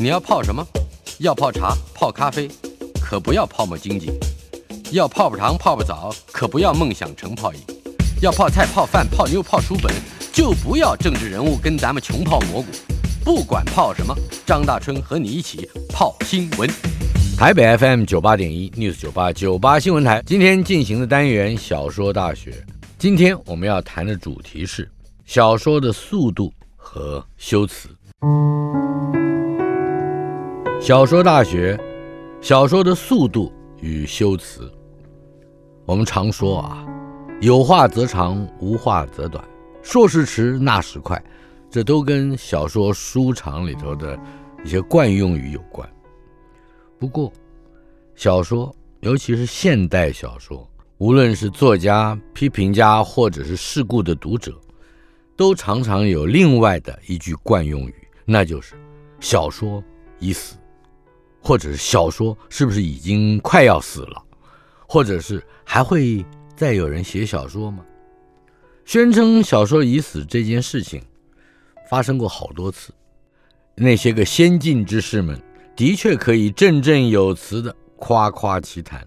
你要泡什么？要泡茶、泡咖啡，可不要泡沫经济；要泡泡糖、泡泡澡，可不要梦想成泡影；要泡菜、泡饭、泡妞、泡书本，就不要政治人物跟咱们穷泡蘑菇。不管泡什么，张大春和你一起泡新闻。台北 FM 九八点一 News 九八九八新闻台，今天进行的单元小说大学。今天我们要谈的主题是小说的速度和修辞。小说大学，小说的速度与修辞。我们常说啊，有话则长，无话则短，说时迟，那时快，这都跟小说书场里头的一些惯用语有关。不过，小说，尤其是现代小说，无论是作家、批评家，或者是世故的读者，都常常有另外的一句惯用语，那就是“小说已死”，或者是“小说是不是已经快要死了”，或者是“还会再有人写小说吗？”宣称小说已死这件事情发生过好多次，那些个先进之士们的确可以振振有词地夸夸其谈，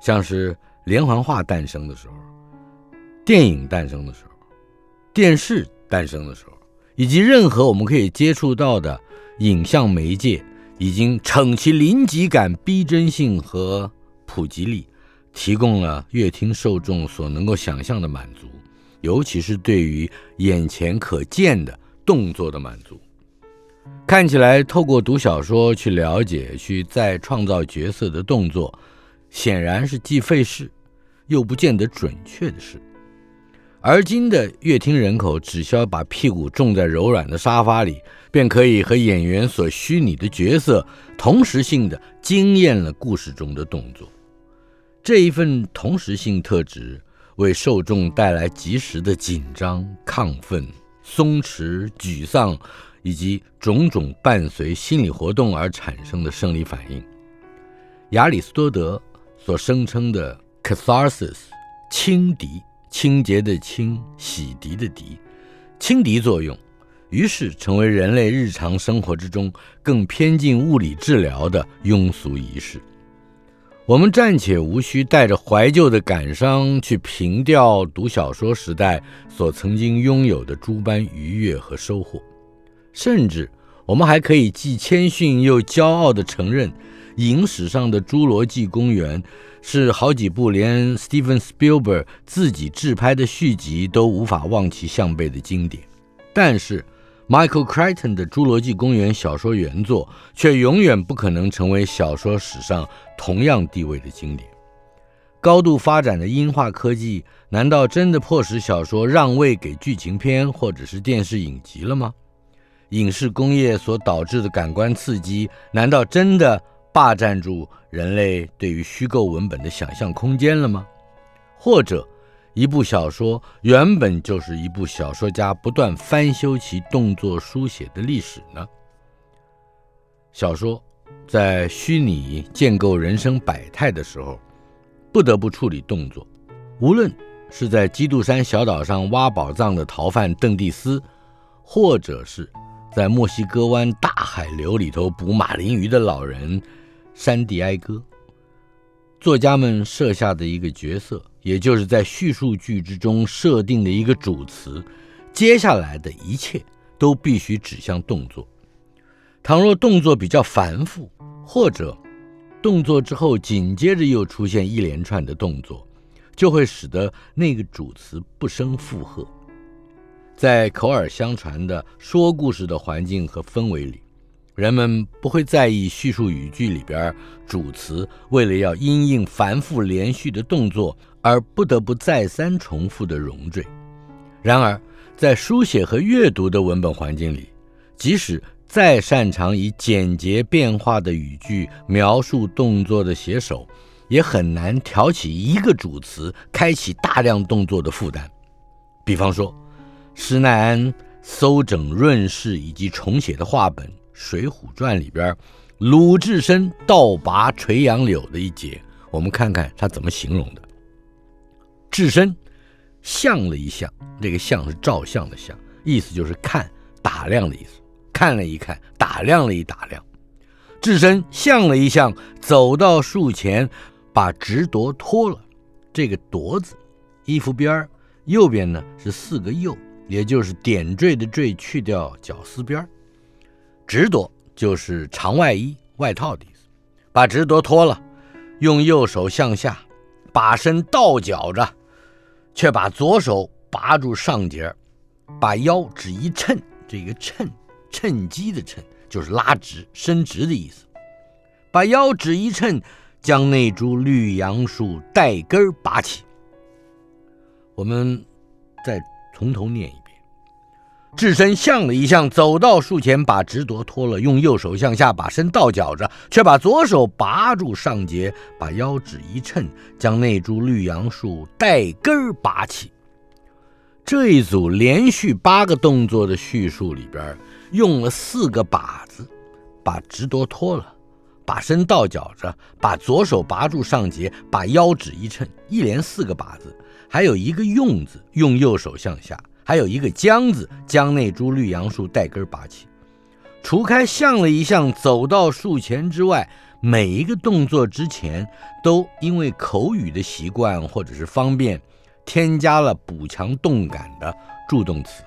像是连环画诞生的时候，电影诞生的时候。电视诞生的时候，以及任何我们可以接触到的影像媒介，已经逞其临级感、逼真性和普及力，提供了乐听受众所能够想象的满足，尤其是对于眼前可见的动作的满足。看起来，透过读小说去了解、去再创造角色的动作，显然是既费事又不见得准确的事。而今的乐听人口，只需要把屁股种在柔软的沙发里，便可以和演员所虚拟的角色同时性的惊艳了故事中的动作。这一份同时性特质，为受众带来及时的紧张、亢奋、松弛、沮丧，以及种种伴随心理活动而产生的生理反应。亚里士多德所声称的 catharsis，轻敌。清洁的清，洗涤的涤，轻敌作用，于是成为人类日常生活之中更偏近物理治疗的庸俗仪式。我们暂且无需带着怀旧的感伤去凭吊读小说时代所曾经拥有的诸般愉悦和收获，甚至我们还可以既谦逊又骄傲地承认，影史上的《侏罗纪公园》。是好几部连 Steven Spielberg 自己制拍的续集都无法望其项背的经典，但是 Michael Crichton 的《侏罗纪公园》小说原作却永远不可能成为小说史上同样地位的经典。高度发展的音画科技，难道真的迫使小说让位给剧情片或者是电视影集了吗？影视工业所导致的感官刺激，难道真的？霸占住人类对于虚构文本的想象空间了吗？或者，一部小说原本就是一部小说家不断翻修其动作书写的历史呢？小说在虚拟建构人生百态的时候，不得不处理动作。无论是在基督山小岛上挖宝藏的逃犯邓蒂斯，或者是在墨西哥湾大海流里头捕马林鱼的老人。山地哀歌，作家们设下的一个角色，也就是在叙述句之中设定的一个主词，接下来的一切都必须指向动作。倘若动作比较繁复，或者动作之后紧接着又出现一连串的动作，就会使得那个主词不胜负荷。在口耳相传的说故事的环境和氛围里。人们不会在意叙述语句里边主词为了要因应繁复连续的动作而不得不再三重复的冗赘。然而，在书写和阅读的文本环境里，即使再擅长以简洁变化的语句描述动作的写手，也很难挑起一个主词开启大量动作的负担。比方说，施耐庵搜整润饰以及重写的话本。《水浒传》里边，鲁智深倒拔垂杨柳的一节，我们看看他怎么形容的。智深相了一相，这个相是照相的相，意思就是看打量的意思。看了一看，打量了一打量，智深向了一向，走到树前，把直铎脱了。这个夺字，衣服边儿右边呢是四个右，也就是点缀的缀去掉绞丝边儿。直铎就是长外衣、外套的意思。把直铎脱了，用右手向下，把身倒绞着，却把左手拔住上节，把腰只一抻，这个抻，趁机的抻。就是拉直、伸直的意思。把腰只一抻，将那株绿杨树带根拔起。我们再从头念一：智深向了一向，走到树前，把直铎脱了，用右手向下，把身倒绞着，却把左手拔住上节，把腰指一抻，将那株绿杨树带根拔起。这一组连续八个动作的叙述里边。用了四个把字，把直铎脱了，把身倒绞着，把左手拔住上节，把腰指一抻，一连四个把字，还有一个用字，用右手向下，还有一个将字，将那株绿杨树带根拔起。除开向了一向走到树前之外，每一个动作之前都因为口语的习惯或者是方便，添加了补强动感的助动词。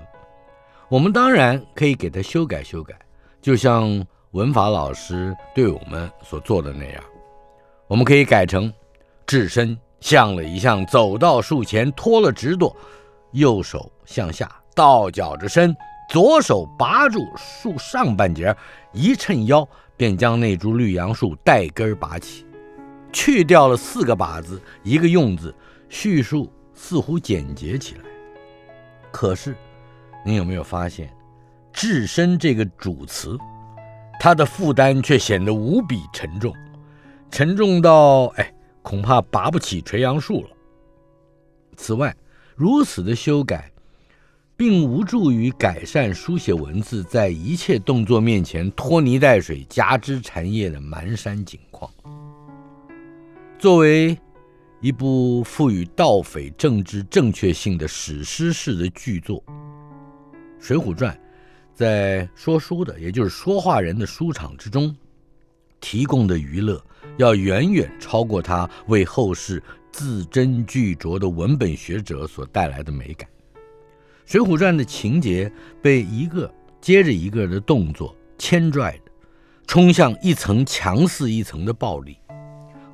我们当然可以给它修改修改，就像文法老师对我们所做的那样，我们可以改成：置身向了一向，走到树前，脱了直铎，右手向下倒脚着身，左手拔住树上半截，一抻腰，便将那株绿杨树带根拔起。去掉了四个把字，一个用字，叙述似乎简洁起来。可是。你有没有发现，置身这个主词，它的负担却显得无比沉重，沉重到哎，恐怕拔不起垂杨树了。此外，如此的修改，并无助于改善书写文字在一切动作面前拖泥带水、夹枝缠叶的蹒跚景况。作为一部赋予盗匪政治正确性的史诗式的巨作。《水浒传》在说书的，也就是说话人的书场之中，提供的娱乐要远远超过他为后世字斟句酌的文本学者所带来的美感。《水浒传》的情节被一个接着一个的动作牵拽着，冲向一层强似一层的暴力。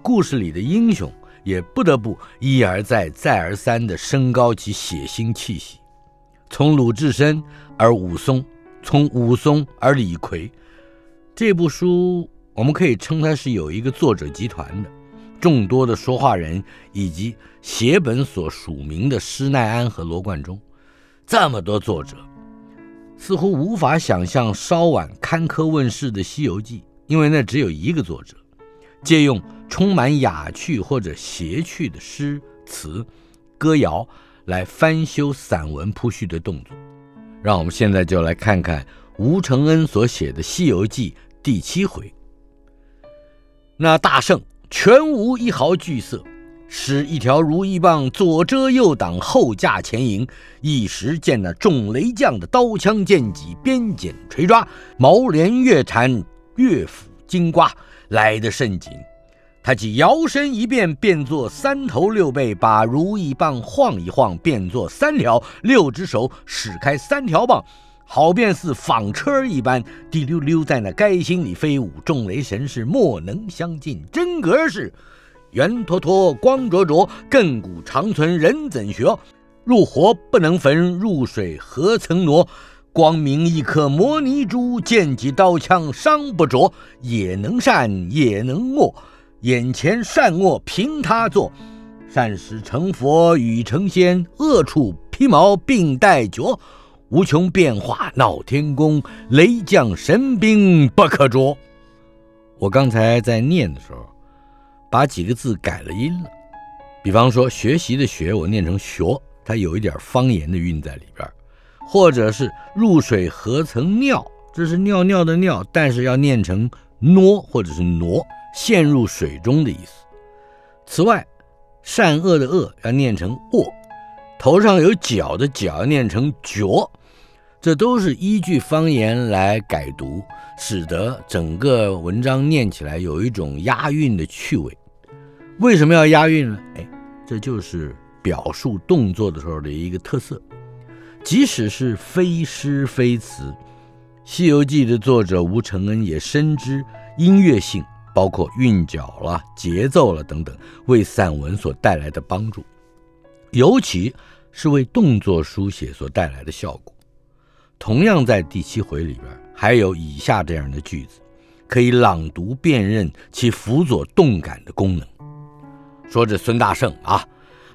故事里的英雄也不得不一而再、再而三地升高其血腥气息。从鲁智深而武松，从武松而李逵，这部书我们可以称它是有一个作者集团的，众多的说话人以及写本所署名的施耐庵和罗贯中，这么多作者，似乎无法想象稍晚刊刻问世的《西游记》，因为那只有一个作者，借用充满雅趣或者谐趣的诗词歌谣。来翻修散文铺叙的动作，让我们现在就来看看吴承恩所写的《西游记》第七回。那大圣全无一毫惧色，使一条如意棒左遮右挡，后驾前迎，一时见那众雷将的刀枪剑戟鞭锏锤抓，毛镰月禅乐斧金瓜。来得甚紧。他即摇身一变，变作三头六臂，把如意棒晃一晃，变作三条，六只手使开三条棒，好便似纺车一般，滴溜溜在那垓心里飞舞。众雷神是莫能相近，真格是圆坨坨，光灼灼，亘古长存，人怎学？入火不能焚，入水何曾挪？光明一颗摩尼珠，剑戟刀枪伤不着，也能善，也能恶。眼前善恶凭他做，善始成佛与成仙，恶处披毛并带角，无穷变化闹天宫，雷将神兵不可捉。我刚才在念的时候，把几个字改了音了，比方说学习的学，我念成学，它有一点方言的韵在里边，或者是入水何曾尿，这是尿尿的尿，但是要念成挪或者是挪。陷入水中的意思。此外，善恶的恶要念成恶，头上有角的角要念成角，这都是依据方言来改读，使得整个文章念起来有一种押韵的趣味。为什么要押韵呢？哎，这就是表述动作的时候的一个特色。即使是非诗非词，《西游记》的作者吴承恩也深知音乐性，包括韵脚了、节奏了等等，为散文所带来的帮助，尤其是为动作书写所带来的效果。同样在第七回里边，还有以下这样的句子，可以朗读辨认其辅佐动感的功能。说这孙大圣啊，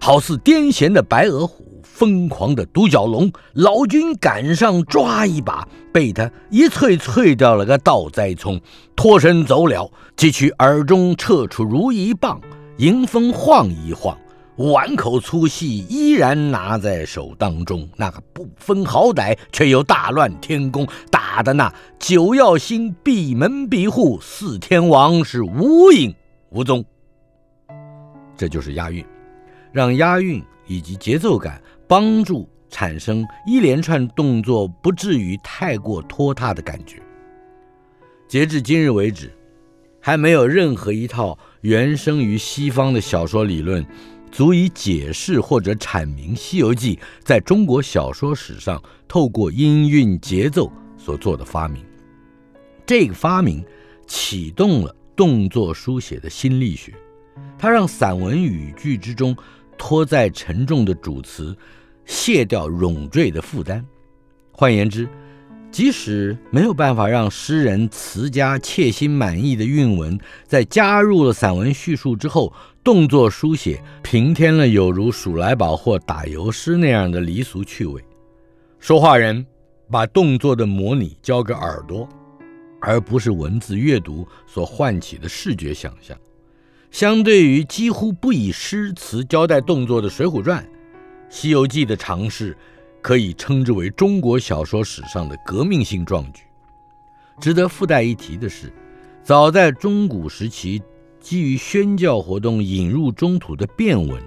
好似癫痫的白额虎，疯狂的独角龙，老君赶上抓一把，被他一啐啐掉了个倒栽葱，脱身走了，即取耳中撤出如意棒，迎风晃一晃。碗口粗细依然拿在手当中，那个不分好歹，却又大乱天宫，打的那九曜星闭门闭户，四天王是无影无踪。这就是押韵，让押韵以及节奏感帮助产生一连串动作不至于太过拖沓的感觉。截至今日为止，还没有任何一套原生于西方的小说理论。足以解释或者阐明《西游记》在中国小说史上透过音韵节奏所做的发明。这个发明启动了动作书写的新力学，它让散文语句之中拖在沉重的主词卸掉冗赘的负担。换言之，即使没有办法让诗人词家切心满意的韵文，在加入了散文叙述之后，动作书写平添了有如数来宝或打油诗那样的离俗趣味。说话人把动作的模拟交给耳朵，而不是文字阅读所唤起的视觉想象。相对于几乎不以诗词交代动作的《水浒传》，《西游记》的尝试可以称之为中国小说史上的革命性壮举。值得附带一提的是，早在中古时期。基于宣教活动引入中土的变文，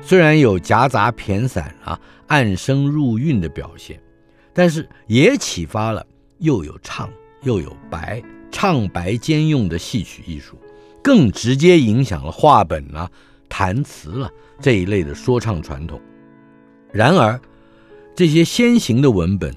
虽然有夹杂骈散啊、暗声入韵的表现，但是也启发了又有唱又有白、唱白兼用的戏曲艺术，更直接影响了话本啊、弹词了这一类的说唱传统。然而，这些先行的文本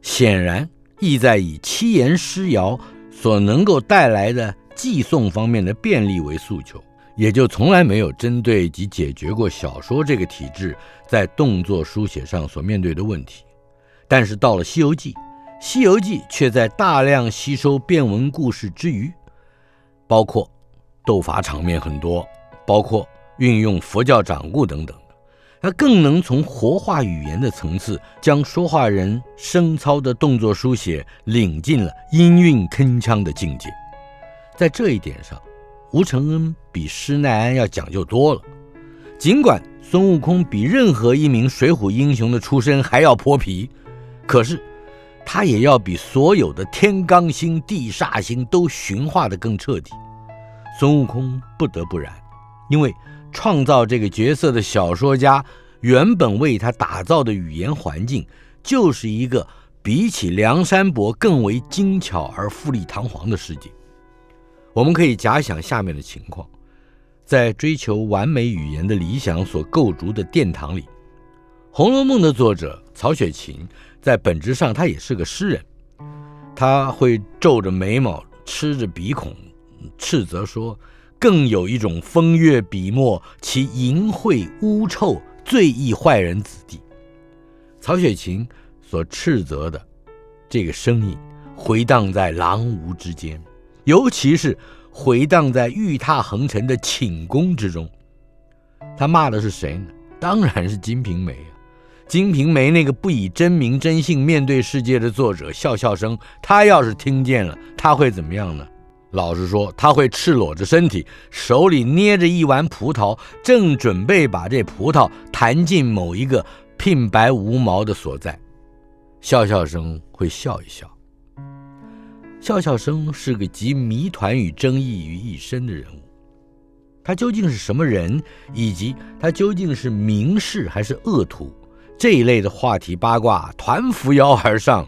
显然意在以七言诗谣所能够带来的。寄送方面的便利为诉求，也就从来没有针对及解决过小说这个体制在动作书写上所面对的问题。但是到了《西游记》，《西游记》却在大量吸收变文故事之余，包括斗法场面很多，包括运用佛教掌故等等，它更能从活化语言的层次，将说话人声操的动作书写领进了音韵铿锵的境界。在这一点上，吴承恩比施耐庵要讲究多了。尽管孙悟空比任何一名水浒英雄的出身还要泼皮，可是他也要比所有的天罡星、地煞星都驯化的更彻底。孙悟空不得不然，因为创造这个角色的小说家原本为他打造的语言环境，就是一个比起梁山伯更为精巧而富丽堂皇的世界。我们可以假想下面的情况：在追求完美语言的理想所构筑的殿堂里，《红楼梦》的作者曹雪芹在本质上他也是个诗人，他会皱着眉毛、吃着鼻孔，斥责说：“更有一种风月笔墨，其淫秽污臭，最易坏人子弟。”曹雪芹所斥责的这个声音回荡在廊屋之间。尤其是回荡在玉榻横陈的寝宫之中，他骂的是谁呢？当然是《金瓶梅》啊，《金瓶梅》那个不以真名真姓面对世界的作者笑笑生，他要是听见了，他会怎么样呢？老实说，他会赤裸着身体，手里捏着一丸葡萄，正准备把这葡萄弹进某一个鬓白无毛的所在，笑笑生会笑一笑。笑笑生是个集谜团与争议于一身的人物，他究竟是什么人，以及他究竟是明士还是恶徒，这一类的话题八卦团扶摇而上。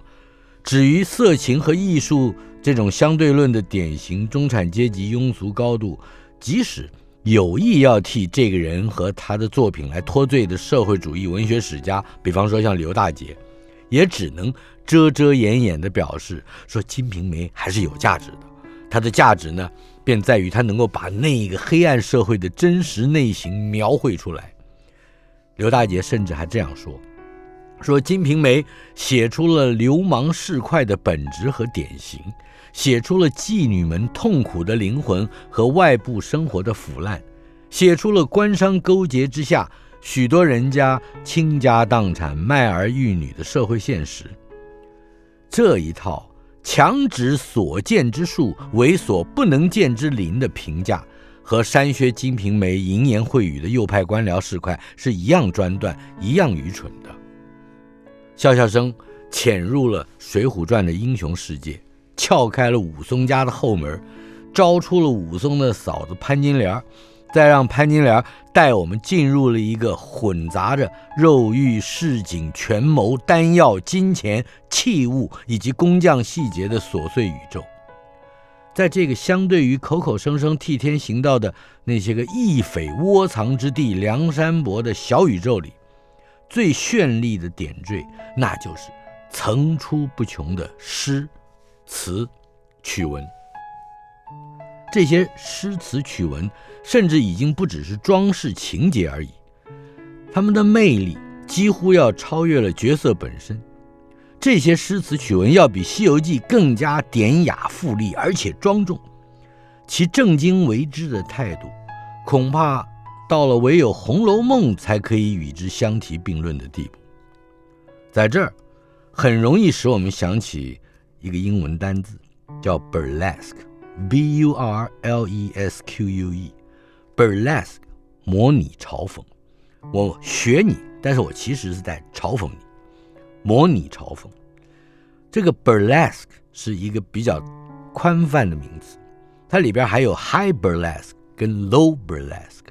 至于色情和艺术这种相对论的典型中产阶级庸俗高度，即使有意要替这个人和他的作品来脱罪的社会主义文学史家，比方说像刘大姐，也只能遮遮掩掩地表示说，《金瓶梅》还是有价值的。它的价值呢，便在于它能够把那个黑暗社会的真实内型描绘出来。刘大姐甚至还这样说。说《金瓶梅》写出了流氓市侩的本质和典型，写出了妓女们痛苦的灵魂和外部生活的腐烂，写出了官商勾结之下许多人家倾家荡产、卖儿育女的社会现实。这一套强指所见之树为所不能见之林的评价，和删削《金瓶梅》淫言秽语的右派官僚市侩是一样专断、一样愚蠢的。笑笑生潜入了《水浒传》的英雄世界，撬开了武松家的后门，招出了武松的嫂子潘金莲，再让潘金莲带我们进入了一个混杂着肉欲、市井、权谋、丹药、金钱、器物以及工匠细节的琐碎宇宙。在这个相对于口口声声替天行道的那些个义匪窝藏之地梁山伯的小宇宙里。最绚丽的点缀，那就是层出不穷的诗、词、曲文。这些诗词曲文，甚至已经不只是装饰情节而已，他们的魅力几乎要超越了角色本身。这些诗词曲文要比《西游记》更加典雅富丽，而且庄重，其正襟为之的态度，恐怕。到了唯有《红楼梦》才可以与之相提并论的地步，在这儿很容易使我们想起一个英文单字，叫 burlesque，b-u-r-l-e-s-q-u-e，burlesque，模拟嘲讽。我学你，但是我其实是在嘲讽你，模拟嘲讽。这个 burlesque 是一个比较宽泛的名词，它里边还有 high burlesque 跟 low burlesque。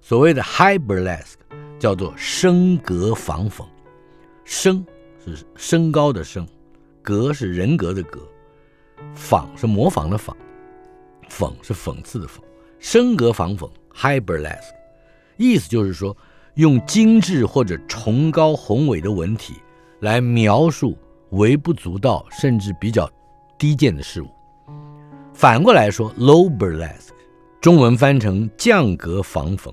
所谓的 high burlesque 叫做升格仿讽，升是升高的升，格是人格的格，仿是模仿的仿，讽是讽刺的讽，升格仿讽 high burlesque，意思就是说用精致或者崇高宏伟的文体来描述微不足道甚至比较低贱的事物。反过来说 low burlesque，中文翻成降格仿讽。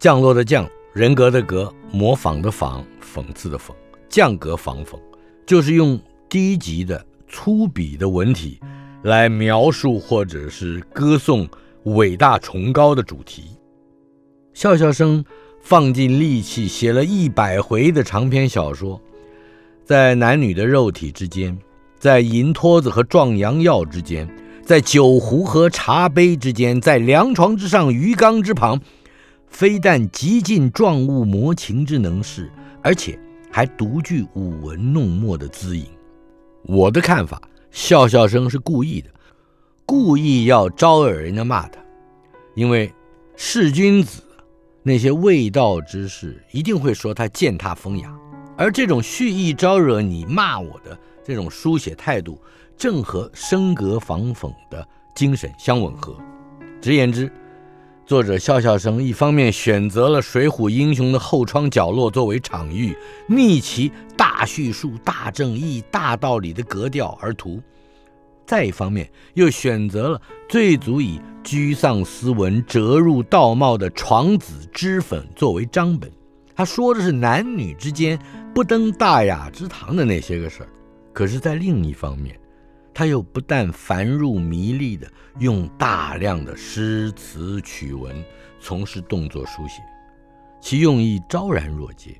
降落的降，人格的格，模仿的仿，讽刺的讽，降格仿讽，就是用低级的、粗鄙的文体来描述或者是歌颂伟大崇高的主题。笑笑生放尽力气写了一百回的长篇小说，在男女的肉体之间，在银托子和壮阳药之间，在酒壶和茶杯之间，在凉床之上、鱼缸之旁。非但极尽状物模情之能事，而且还独具舞文弄墨的姿影。我的看法，笑笑生是故意的，故意要招惹人家骂他，因为弑君子那些卫道之士一定会说他践踏风雅，而这种蓄意招惹你骂我的这种书写态度，正和升格仿讽的精神相吻合。直言之。作者笑笑生一方面选择了水浒英雄的后窗角落作为场域，逆其大叙述、大正义、大道理的格调而图；再一方面又选择了最足以居丧斯文、折入道貌的床子脂粉作为章本。他说的是男女之间不登大雅之堂的那些个事儿，可是，在另一方面。他又不但繁入迷离地用大量的诗词曲文从事动作书写，其用意昭然若揭。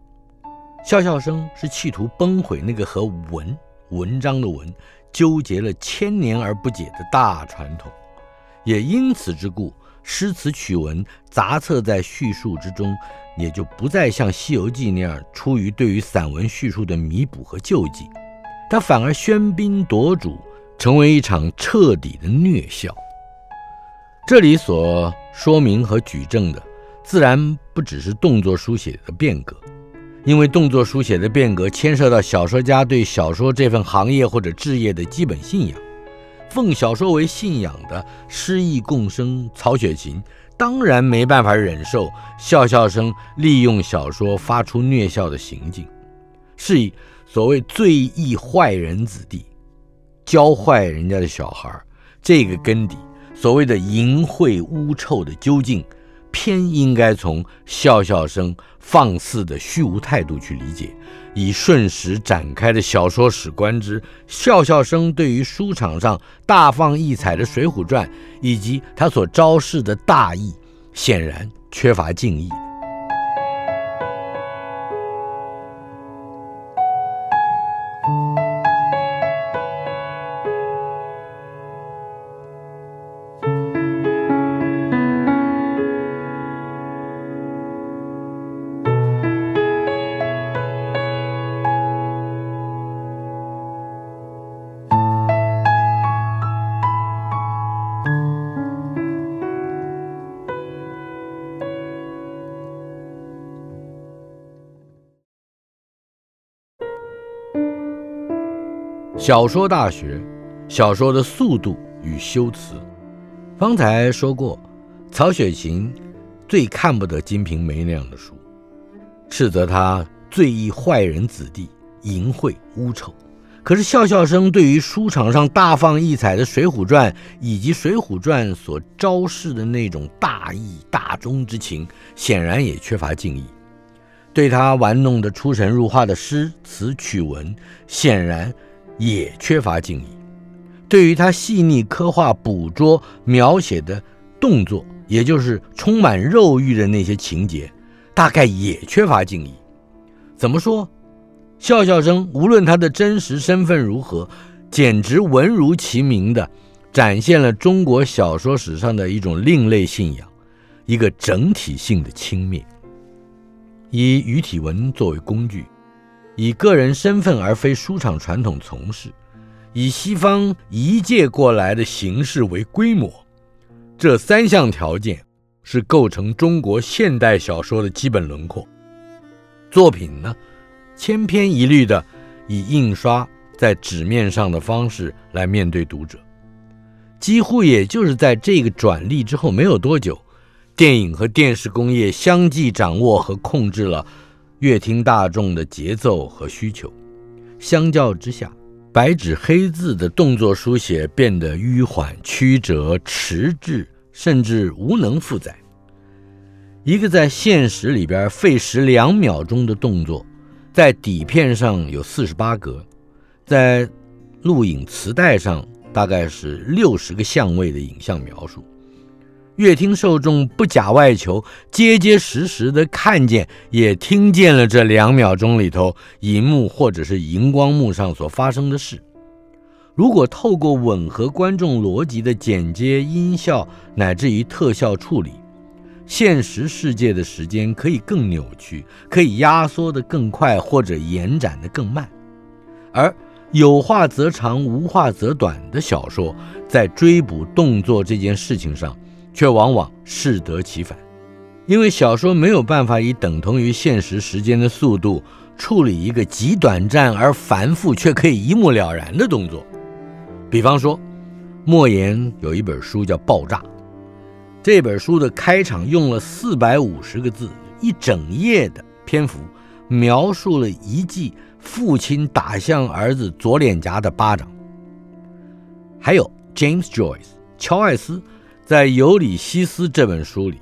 笑笑生是企图崩毁那个和文文章的文纠结了千年而不解的大传统，也因此之故，诗词曲文杂册在叙述之中，也就不再像《西游记》那样出于对于散文叙述的弥补和救济，他反而喧宾夺主。成为一场彻底的虐笑。这里所说明和举证的，自然不只是动作书写的变革，因为动作书写的变革牵涉到小说家对小说这份行业或者职业的基本信仰，奉小说为信仰的诗意共生曹雪芹当然没办法忍受笑笑生利用小说发出虐笑的行径，是以所谓最易坏人子弟，教坏人家的小孩，这个根底，所谓的淫秽污臭的究竟。偏应该从笑笑生放肆的虚无态度去理解，以瞬时展开的小说史观之，笑笑生对于书场上大放异彩的《水浒传》，以及他所昭示的大义，显然缺乏敬意。小说大学，小说的速度与修辞。方才说过，曹雪芹最看不得《金瓶梅》那样的书，斥责他最易坏人子弟，淫秽污臭。可是笑笑生对于书场上大放异彩的《水浒传》以及《水浒传》所昭示的那种大义大忠之情，显然也缺乏敬意。对他玩弄得出神入化的诗词曲文，显然。也缺乏敬意，对于他细腻刻画、捕捉、描写的动作，也就是充满肉欲的那些情节，大概也缺乏敬意。怎么说？笑笑生无论他的真实身份如何，简直文如其名的展现了中国小说史上的一种另类信仰，一个整体性的轻蔑，以语体文作为工具。以个人身份而非书场传统从事，以西方移介过来的形式为规模，这三项条件是构成中国现代小说的基本轮廓。作品呢，千篇一律的以印刷在纸面上的方式来面对读者，几乎也就是在这个转隶之后没有多久，电影和电视工业相继掌握和控制了。阅听大众的节奏和需求，相较之下，白纸黑字的动作书写变得迂缓曲折、迟滞，甚至无能负载。一个在现实里边费时两秒钟的动作，在底片上有四十八格，在录影磁带上大概是六十个相位的影像描述。乐听受众不假外求，结结实实地看见，也听见了这两秒钟里头银幕或者是荧光幕上所发生的事。如果透过吻合观众逻辑的剪接、音效乃至于特效处理，现实世界的时间可以更扭曲，可以压缩得更快，或者延展得更慢。而有话则长，无话则短的小说，在追捕动作这件事情上，却往往适得其反，因为小说没有办法以等同于现实时间的速度处理一个极短暂而繁复却可以一目了然的动作。比方说，莫言有一本书叫《爆炸》，这本书的开场用了四百五十个字，一整页的篇幅，描述了一记父亲打向儿子左脸颊的巴掌。还有 James Joyce，乔艾斯。在《尤里西斯》这本书里，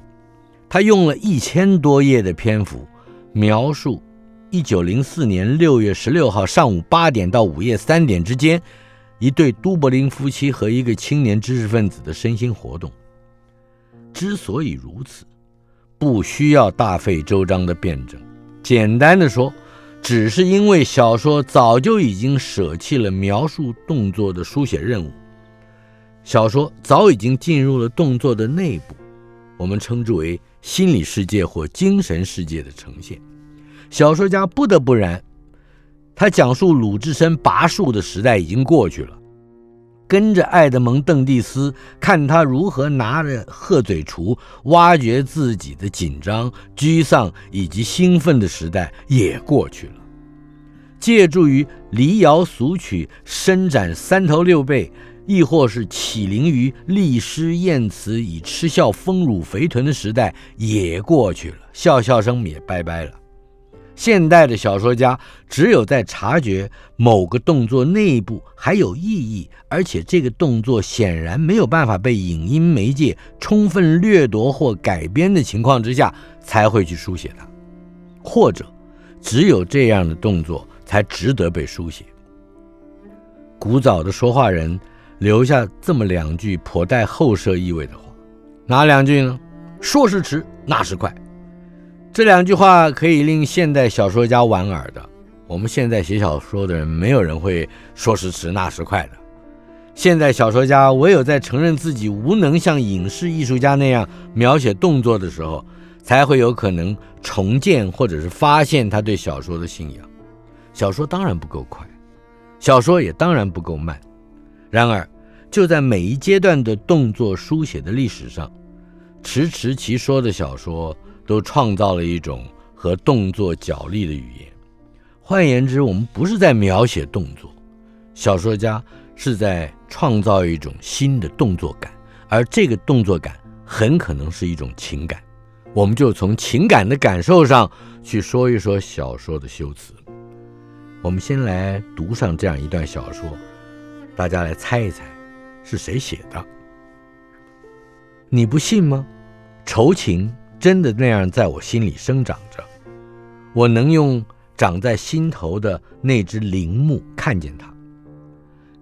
他用了一千多页的篇幅，描述1904年6月16号上午八点到午夜三点之间，一对都柏林夫妻和一个青年知识分子的身心活动。之所以如此，不需要大费周章的辩证。简单的说，只是因为小说早就已经舍弃了描述动作的书写任务。小说早已经进入了动作的内部，我们称之为心理世界或精神世界的呈现。小说家不得不然，他讲述鲁智深拔树的时代已经过去了，跟着爱德蒙·邓蒂斯，看他如何拿着鹤嘴锄挖掘自己的紧张、沮丧以及兴奋的时代也过去了。借助于离谣俗曲伸展三头六臂，亦或是启灵于历诗艳词以嗤笑丰乳肥臀的时代也过去了，笑笑声也拜拜了。现代的小说家只有在察觉某个动作内部还有意义，而且这个动作显然没有办法被影音媒介充分掠夺或改编的情况之下，才会去书写它，或者只有这样的动作才值得被书写。古早的说话人留下这么两句颇带后设意味的话，哪两句呢？说时迟，那时快。这两句话可以令现代小说家莞尔的。我们现在写小说的人，没有人会说时迟那时快的。现代小说家唯有在承认自己无能像影视艺术家那样描写动作的时候，才会有可能重建或者是发现他对小说的信仰。小说当然不够快，小说也当然不够慢。然而，就在每一阶段的动作书写的历史上，迟迟其说的小说。都创造了一种和动作角力的语言。换言之，我们不是在描写动作，小说家是在创造一种新的动作感，而这个动作感很可能是一种情感。我们就从情感的感受上去说一说小说的修辞。我们先来读上这样一段小说，大家来猜一猜是谁写的？你不信吗？愁情。真的那样在我心里生长着，我能用长在心头的那只铃木看见它，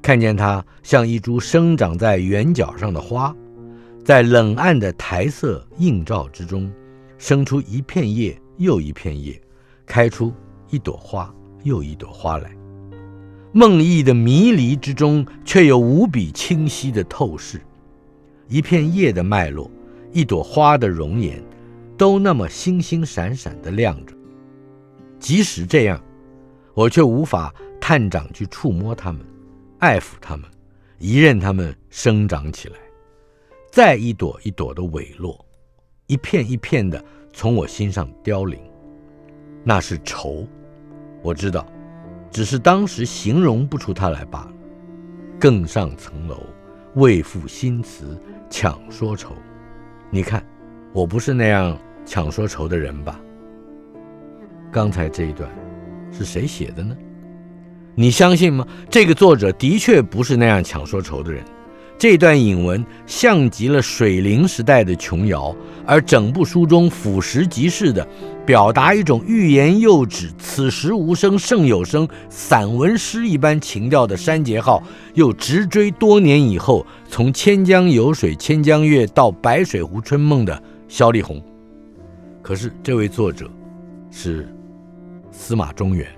看见它像一株生长在圆角上的花，在冷暗的苔色映照之中，生出一片叶又一片叶，开出一朵花又一朵花来。梦意的迷离之中，却有无比清晰的透视，一片叶的脉络，一朵花的容颜。都那么星星闪闪的亮着，即使这样，我却无法探掌去触摸它们，爱抚它们，一任它们生长起来，再一朵一朵的萎落，一片一片的从我心上凋零。那是愁，我知道，只是当时形容不出他来罢了。更上层楼，为赋新词强说愁。你看，我不是那样。强说愁的人吧。刚才这一段是谁写的呢？你相信吗？这个作者的确不是那样强说愁的人。这段引文像极了水灵时代的琼瑶，而整部书中俯拾即是的表达一种欲言又止、此时无声胜有声散文诗一般情调的山节号，又直追多年以后从千江有水千江月到白水湖春梦的萧丽红。可是这位作者是司马中原，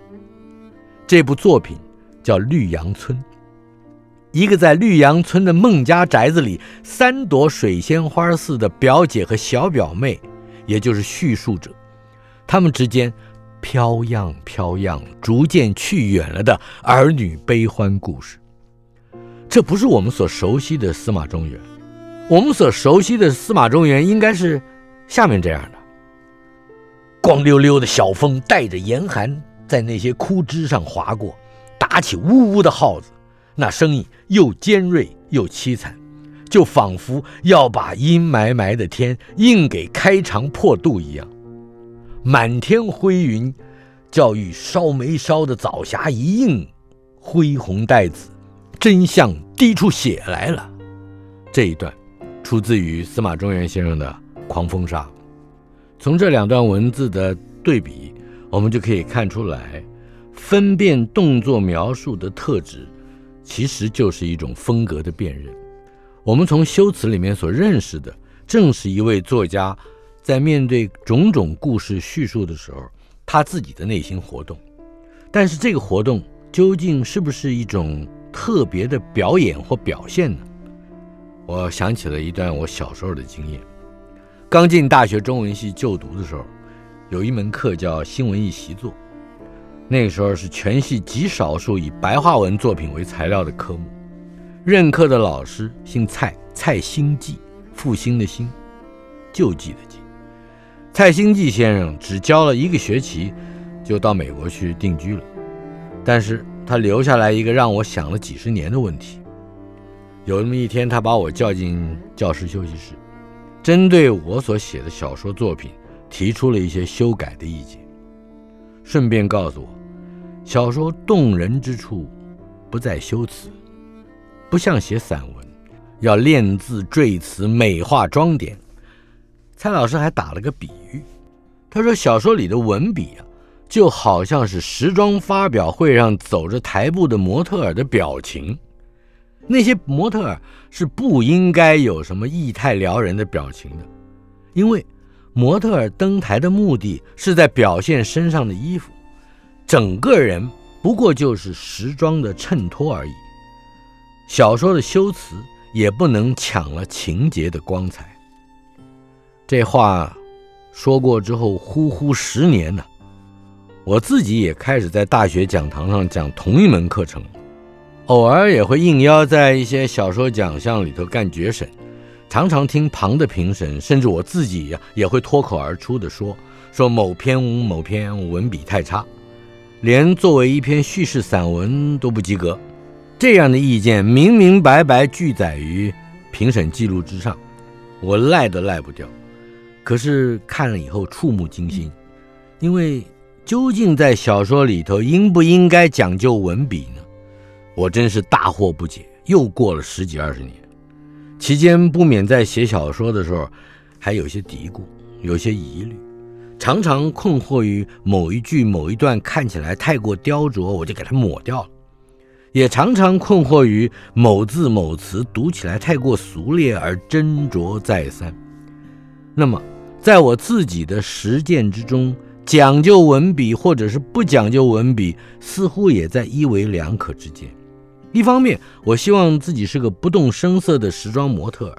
这部作品叫《绿杨村》，一个在绿杨村的孟家宅子里，三朵水仙花似的表姐和小表妹，也就是叙述者，他们之间飘漾飘漾，逐渐去远了的儿女悲欢故事。这不是我们所熟悉的司马中原，我们所熟悉的司马中原应该是下面这样的。光溜溜的小风带着严寒，在那些枯枝上划过，打起呜呜的号子，那声音又尖锐又凄惨，就仿佛要把阴霾霾的天硬给开肠破肚一样。满天灰云，叫与烧煤烧的早霞一映，恢红带紫，真像滴出血来了。这一段出自于司马中原先生的《狂风沙》。从这两段文字的对比，我们就可以看出来，分辨动作描述的特质，其实就是一种风格的辨认。我们从修辞里面所认识的，正是一位作家在面对种种故事叙述的时候，他自己的内心活动。但是这个活动究竟是不是一种特别的表演或表现呢？我想起了一段我小时候的经验。刚进大学中文系就读的时候，有一门课叫新文艺习作，那个时候是全系极少数以白话文作品为材料的科目。任课的老师姓蔡，蔡兴记，复兴的兴，救济的济。蔡兴记先生只教了一个学期，就到美国去定居了。但是他留下来一个让我想了几十年的问题。有那么一天，他把我叫进教室休息室，针对我所写的小说作品提出了一些修改的意见，顺便告诉我，小说动人之处不在修辞，不像写散文，要练字缀词、美化装点。蔡老师还打了个比喻，他说小说里的文笔啊，就好像是时装发表会上走着台步的模特儿的表情。那些模特儿是不应该有什么意态撩人的表情的，因为模特儿登台的目的是在表现身上的衣服，整个人不过就是时装的衬托而已。小说的修辞也不能抢了情节的光彩。这话说过之后，呼呼十年呢，我自己也开始在大学讲堂上讲同一门课程。偶尔也会应邀在一些小说奖项里头干决审，常常听旁的评审，甚至我自己呀，也会脱口而出的说说某篇某篇文笔太差，连作为一篇叙事散文都不及格。这样的意见明明白白记载于评审记录之上，我赖都赖不掉。可是看了以后触目惊心，因为究竟在小说里头应不应该讲究文笔呢？我真是大惑不解，又过了十几二十年，期间不免在写小说的时候，还有些嘀咕，有些疑虑，常常困惑于某一句某一段看起来太过雕琢，我就给它抹掉了；也常常困惑于某字某词读起来太过俗劣而斟酌再三。那么，在我自己的实践之中，讲究文笔或者是不讲究文笔，似乎也在一为两可之间。一方面，我希望自己是个不动声色的时装模特；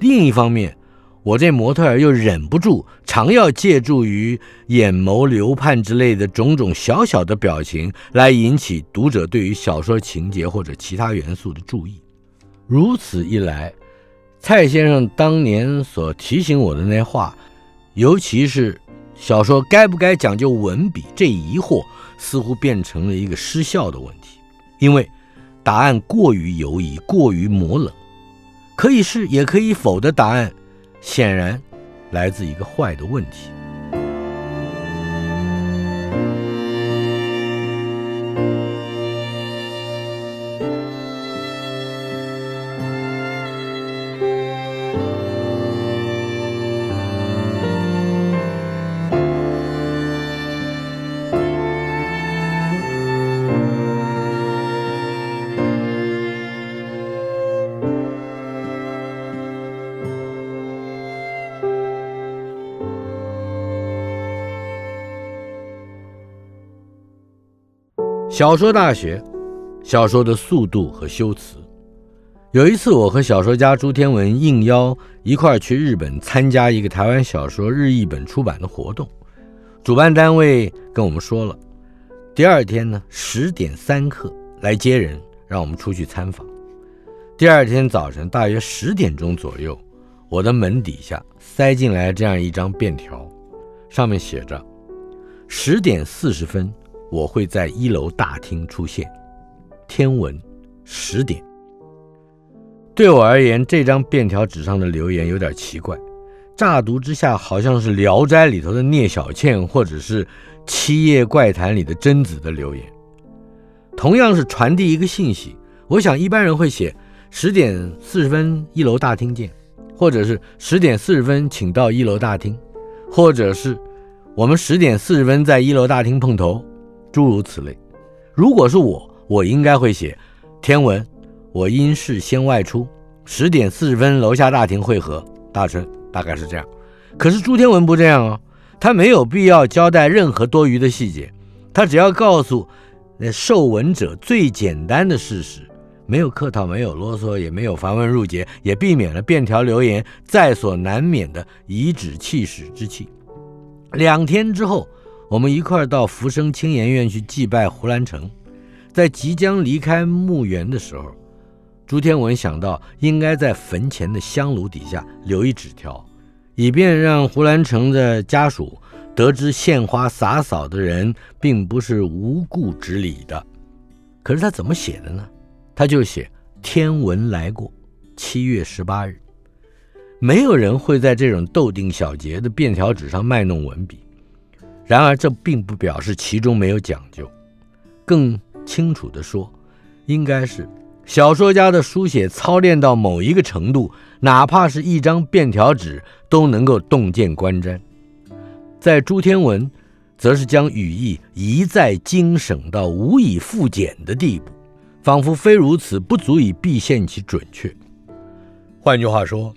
另一方面，我这模特儿又忍不住常要借助于眼眸流盼之类的种种小小的表情，来引起读者对于小说情节或者其他元素的注意。如此一来，蔡先生当年所提醒我的那话，尤其是小说该不该讲究文笔这疑惑，似乎变成了一个失效的问题，因为。答案过于犹疑，过于模棱，可以是也可以否的答案，显然来自一个坏的问题。小说大学，小说的速度和修辞。有一次，我和小说家朱天文应邀一块儿去日本参加一个台湾小说日译本出版的活动。主办单位跟我们说了，第二天呢十点三刻来接人，让我们出去参访。第二天早晨大约十点钟左右，我的门底下塞进来这样一张便条，上面写着：十点四十分。我会在一楼大厅出现，天文十点。对我而言，这张便条纸上的留言有点奇怪，乍读之下好像是《聊斋》里头的聂小倩，或者是《七夜怪谈》里的贞子的留言。同样是传递一个信息，我想一般人会写十点四十分一楼大厅见，或者是十点四十分请到一楼大厅，或者是我们十点四十分在一楼大厅碰头。诸如此类，如果是我，我应该会写天文，我因事先外出，十点四十分楼下大厅会合，大春，大概是这样。可是朱天文不这样哦，他没有必要交代任何多余的细节，他只要告诉那受闻者最简单的事实，没有客套，没有啰嗦，也没有繁文缛节，也避免了便条留言在所难免的颐指气使之气。两天之后。我们一块儿到福生青年院去祭拜胡兰成，在即将离开墓园的时候，朱天文想到应该在坟前的香炉底下留一纸条，以便让胡兰成的家属得知献花洒扫的人并不是无故之礼的。可是他怎么写的呢？他就写“天文来过，七月十八日”。没有人会在这种豆丁小节的便条纸上卖弄文笔。然而，这并不表示其中没有讲究。更清楚地说，应该是。小说家的书写操练到某一个程度，哪怕是一张便条纸都能够洞见观瞻。在朱天文，则是将语意一再精省到无以复减的地步，仿佛非如此不足以体现其准确。换句话说，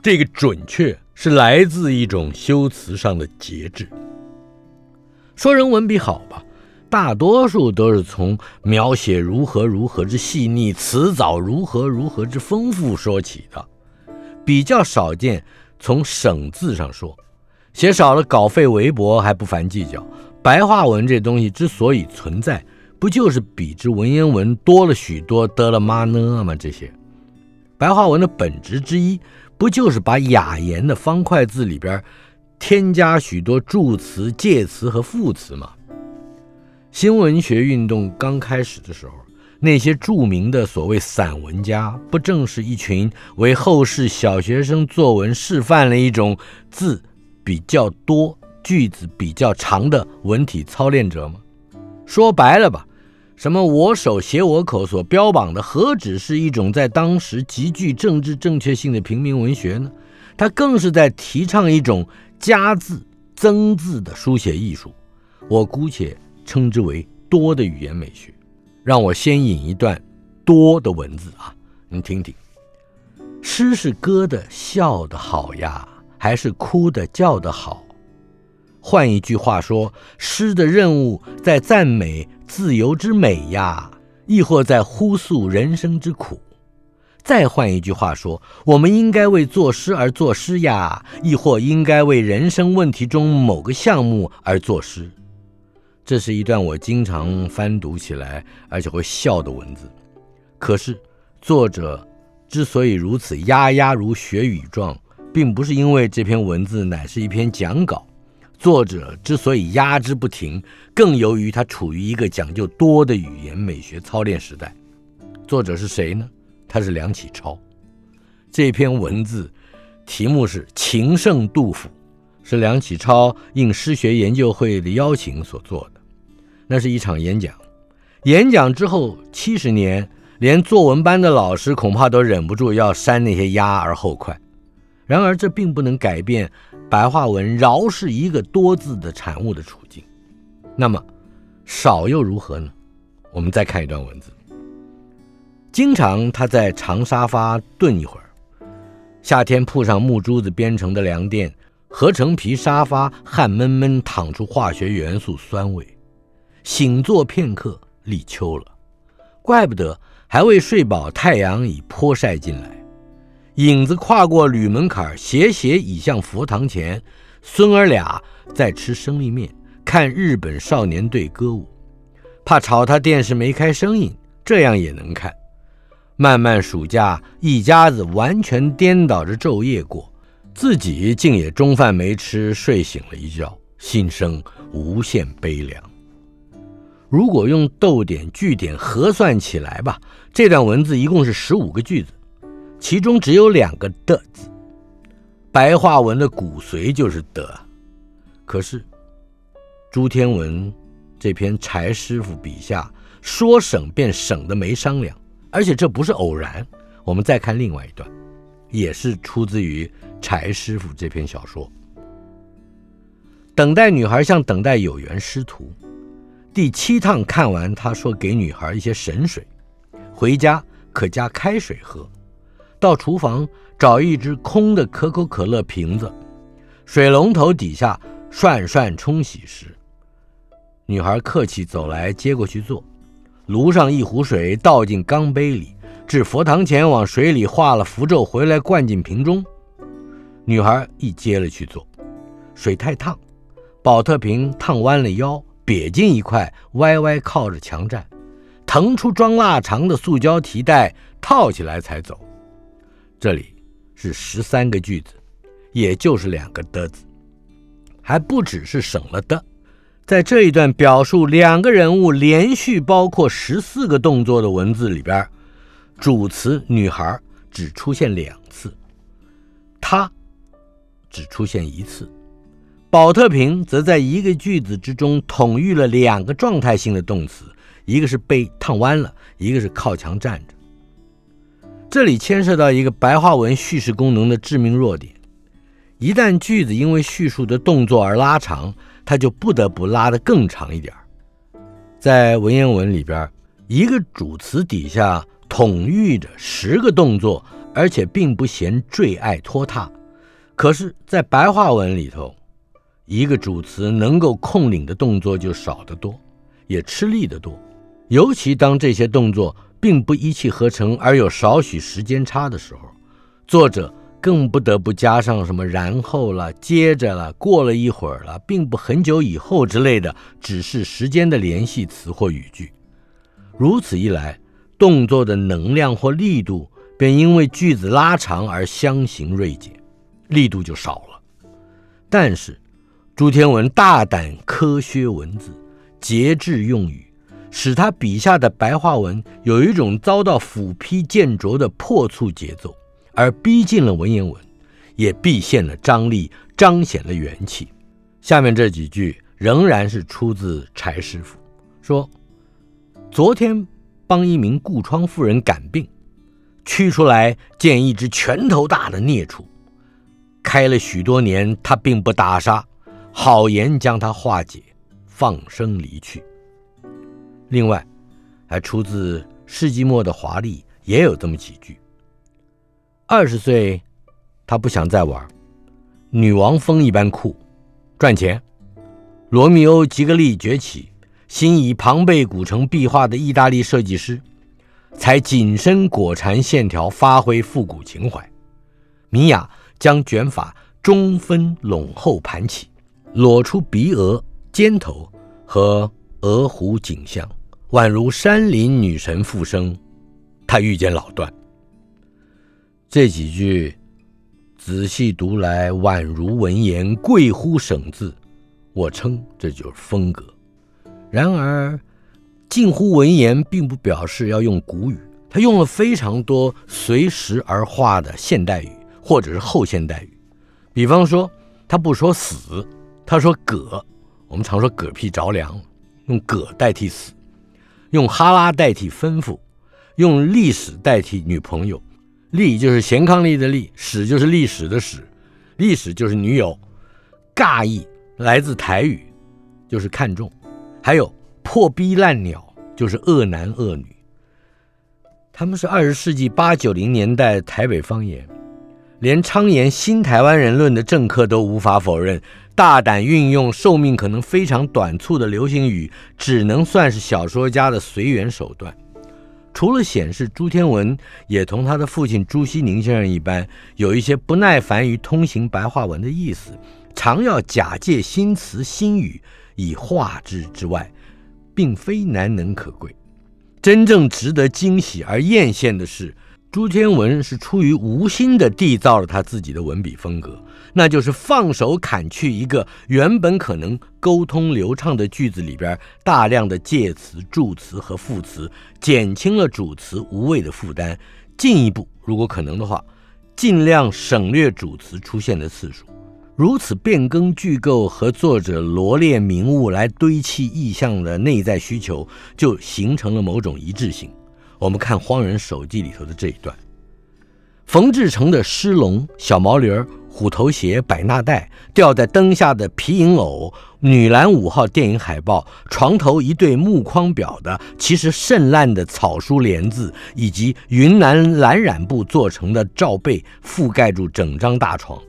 这个准确是来自一种修辞上的节制。说人文笔好吧。大多数都是从描写如何如何之细腻，词藻如何如何之丰富说起的，比较少见从省字上说，写少了稿费微薄还不烦计较。白话文这东西之所以存在，不就是比之文言文多了许多得了妈呢吗？这些白话文的本质之一，不就是把雅言的方块字里边添加许多助词、介词和副词吗？新文学运动刚开始的时候，那些著名的所谓散文家，不正是一群为后世小学生作文示范了一种字比较多、句子比较长的文体操练者吗？说白了吧，什么我手写我口所标榜的，何止是一种在当时极具政治正确性的平民文学呢？它更是在提倡一种加字增字的书写艺术。我姑且。称之为多的语言美学，让我先引一段多的文字啊，你听听。诗是歌的笑的好呀，还是哭的叫的好？换一句话说，诗的任务在赞美自由之美呀，亦或在呼诉人生之苦？再换一句话说，我们应该为作诗而作诗呀，亦或应该为人生问题中某个项目而作诗？这是一段我经常翻读起来而且会笑的文字，可是作者之所以如此压压如学语状，并不是因为这篇文字乃是一篇讲稿。作者之所以压之不停，更由于他处于一个讲究多的语言美学操练时代。作者是谁呢？他是梁启超。这篇文字题目是《情圣杜甫》。是梁启超应诗学研究会的邀请所做的，那是一场演讲。演讲之后七十年，连作文班的老师恐怕都忍不住要删那些押而后快。然而，这并不能改变白话文饶是一个多字的产物的处境。那么，少又如何呢？我们再看一段文字。经常他在长沙发蹲一会儿，夏天铺上木珠子编成的凉垫。合成皮沙发汗闷闷，淌出化学元素酸味。醒坐片刻，立秋了，怪不得还未睡饱，太阳已泼晒进来。影子跨过铝门槛，斜斜倚向佛堂前。孙儿俩在吃生力面，看日本少年队歌舞。怕吵他电视没开声音，这样也能看。漫漫暑假，一家子完全颠倒着昼夜过。自己竟也中饭没吃，睡醒了一觉，心生无限悲凉。如果用逗点句点核算起来吧，这段文字一共是十五个句子，其中只有两个的字。白话文的骨髓就是的，可是朱天文这篇柴师傅笔下说省便省的没商量，而且这不是偶然。我们再看另外一段。也是出自于柴师傅这篇小说。等待女孩像等待有缘师徒。第七趟看完，他说给女孩一些神水，回家可加开水喝。到厨房找一只空的可口可乐瓶子，水龙头底下涮涮冲洗时，女孩客气走来接过去做。炉上一壶水倒进缸杯里。至佛堂前，往水里画了符咒，回来灌进瓶中。女孩一接了去做，水太烫，宝特瓶烫弯了腰，瘪进一块，歪歪靠着墙站，腾出装腊肠的塑胶提袋，套起来才走。这里是十三个句子，也就是两个的字，还不只是省了的。在这一段表述两个人物连续包括十四个动作的文字里边，主词女孩只出现两次，她只出现一次。宝特瓶则在一个句子之中统御了两个状态性的动词，一个是被烫弯了，一个是靠墙站着。这里牵涉到一个白话文叙事功能的致命弱点：一旦句子因为叙述的动作而拉长，他就不得不拉得更长一点。在文言文里边，一个主词底下统御着十个动作，而且并不嫌赘爱拖沓；可是，在白话文里头，一个主词能够控领的动作就少得多，也吃力得多。尤其当这些动作并不一气呵成，而有少许时间差的时候，作者更不得不加上什么然后了、接着了、过了一会儿了，并不很久以后之类的，只是时间的联系词或语句。如此一来，动作的能量或力度便因为句子拉长而相形锐减，力度就少了。但是，朱天文大胆科学文字，节制用语，使他笔下的白话文有一种遭到斧劈剑啄的破促节奏，而逼近了文言文，也毕现了张力，彰显了元气。下面这几句仍然是出自柴师傅，说：昨天帮一名顾窗妇人赶病，驱出来见一只拳头大的孽畜，开了许多年，他并不打杀。好言将他化解，放生离去。另外，还出自世纪末的华丽，也有这么几句：二十岁，他不想再玩，女王风一般酷，赚钱。罗密欧吉格利崛起，新以庞贝古城壁画的意大利设计师，才紧身裹缠线条，发挥复古情怀。米娅将卷发中分拢后盘起。裸出鼻额、肩头和额胡颈项，宛如山林女神复生。他遇见老段，这几句仔细读来，宛如文言，贵乎省字。我称这就是风格。然而，近乎文言，并不表示要用古语，他用了非常多随时而化的现代语或者是后现代语。比方说，他不说死。他说“嗝”，我们常说“嗝屁着凉”，用“嗝”代替死，用“哈拉”代替吩咐，用“历史”代替女朋友，“历”就是贤伉俪的“历”，“史”就是历史的“史”，历史就是女友。尬意来自台语，就是看重，还有破逼烂鸟，就是恶男恶女。他们是二十世纪八九零年代台北方言，连倡言新台湾人论的政客都无法否认。大胆运用寿命可能非常短促的流行语，只能算是小说家的随缘手段。除了显示朱天文也同他的父亲朱西甯先生一般，有一些不耐烦于通行白话文的意思，常要假借新词新语以化之之外，并非难能可贵。真正值得惊喜而艳羡的是，朱天文是出于无心的缔造了他自己的文笔风格。那就是放手砍去一个原本可能沟通流畅的句子里边大量的介词、助词和副词，减轻了主词无谓的负担。进一步，如果可能的话，尽量省略主词出现的次数。如此变更句构和作者罗列名物来堆砌意象的内在需求，就形成了某种一致性。我们看《荒人手记》里头的这一段：冯志诚的狮龙、小毛驴儿。虎头鞋、百纳袋，吊在灯下的皮影偶，女篮五号电影海报，床头一对木框表的其实甚烂的草书联字，以及云南蓝染布做成的罩被覆盖住整张大床。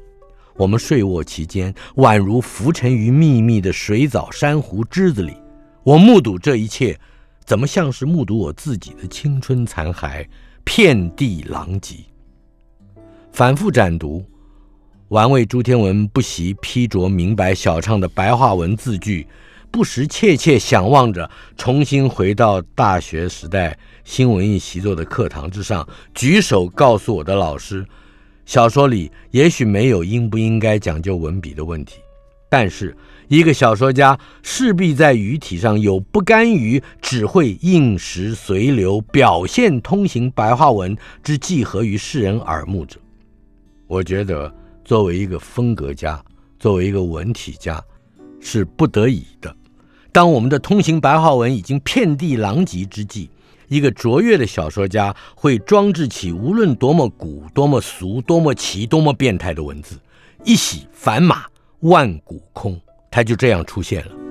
我们睡卧其间，宛如浮沉于密密的水藻珊瑚枝子里。我目睹这一切，怎么像是目睹我自己的青春残骸，遍地狼藉。反复展读。玩味朱天文不惜批琢明白小唱的白话文字句，不时切切想望着重新回到大学时代新文艺习作的课堂之上，举手告诉我的老师，小说里也许没有应不应该讲究文笔的问题，但是一个小说家势必在语体上有不甘于只会应时随流表现通行白话文之既合于世人耳目者。我觉得作为一个风格家，作为一个文体家，是不得已的。当我们的通行白话文已经遍地狼藉之际，一个卓越的小说家会装置起无论多么古、多么俗、多么奇、多么变态的文字，一洗凡马，万古空，他就这样出现了。